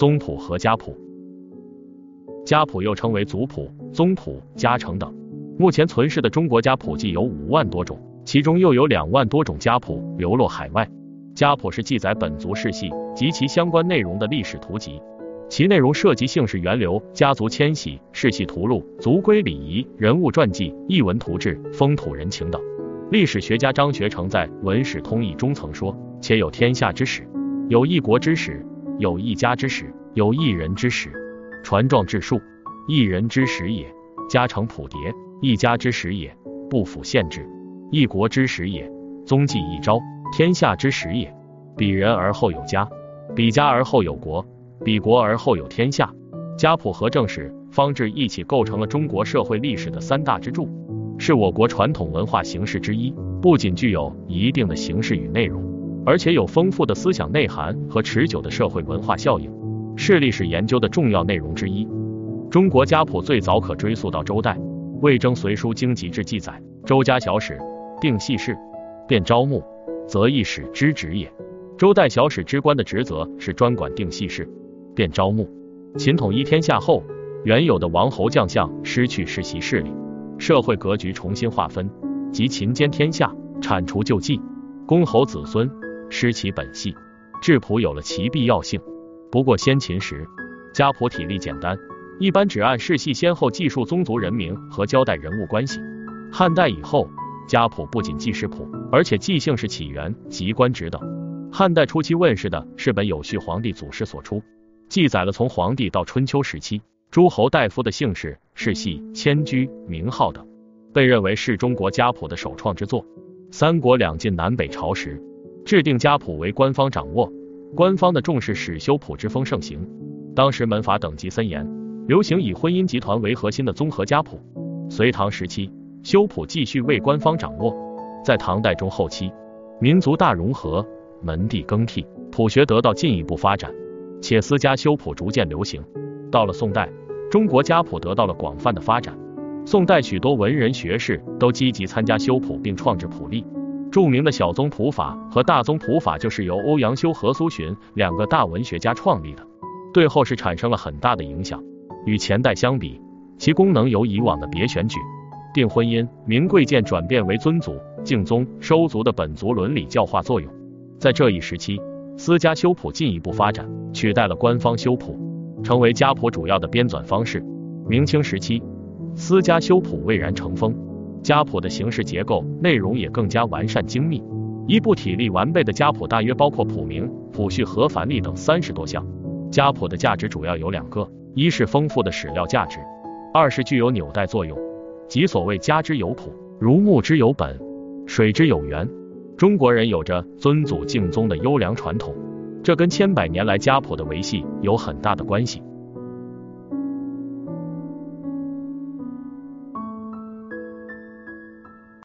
宗谱和家谱。家谱又称为族谱、宗谱、家成等。目前存世的中国家谱记有五万多种，其中又有两万多种家谱流落海外。家谱是记载本族世系及其相关内容的历史图籍，其内容涉及姓氏源流、家族迁徙、世系图录、族规礼仪、人物传记、译文图志、风土人情等。历史学家张学成在《文史通义》中曾说：“且有天下之史，有一国之史，有一家之始，有一人之始。传壮志数，一人之始也；家成谱牒，一家之始也；不符县制，一国之始也；宗纪一朝，天下之始也。比人而后有家，比家而后有国，比国而后有天下。家谱和正史、方志一起构成了中国社会历史的三大支柱。”是我国传统文化形式之一，不仅具有一定的形式与内容，而且有丰富的思想内涵和持久的社会文化效应，是历史研究的重要内容之一。中国家谱最早可追溯到周代，《魏征隋书经籍志》记载：周家小史定系事，便招募，则一史之职也。周代小史之官的职责是专管定系事，便招募。秦统一天下后，原有的王侯将相失去世袭势力。社会格局重新划分，即秦兼天下，铲除旧纪，公侯子孙失其本系，质朴有了其必要性。不过先秦时家谱体例简单，一般只按世系先后记述宗族人名和交代人物关系。汉代以后，家谱不仅记世谱，而且记姓氏起源及官职等。汉代初期问世的是本有序皇帝祖师所出，记载了从皇帝到春秋时期。诸侯大夫的姓氏、世系、迁居、名号等，被认为是中国家谱的首创之作。三国两晋南北朝时，制定家谱为官方掌握，官方的重视使修谱之风盛行。当时门阀等级森严，流行以婚姻集团为核心的综合家谱。隋唐时期，修谱继续为官方掌握。在唐代中后期，民族大融合，门第更替，谱学得到进一步发展，且私家修谱逐渐流行。到了宋代，中国家谱得到了广泛的发展。宋代许多文人学士都积极参加修谱，并创制谱例。著名的小宗谱法和大宗谱法就是由欧阳修和苏洵两个大文学家创立的，对后世产生了很大的影响。与前代相比，其功能由以往的别选举、定婚姻、明贵贱转变为尊祖、敬宗、收族的本族伦理教化作用。在这一时期，私家修谱进一步发展，取代了官方修谱。成为家谱主要的编纂方式。明清时期，私家修谱蔚然成风，家谱的形式结构、内容也更加完善精密。一部体例完备的家谱大约包括谱名、谱序和繁例等三十多项。家谱的价值主要有两个：一是丰富的史料价值，二是具有纽带作用，即所谓家之有谱，如木之有本，水之有源。中国人有着尊祖敬宗的优良传统。这跟千百年来家谱的维系有很大的关系。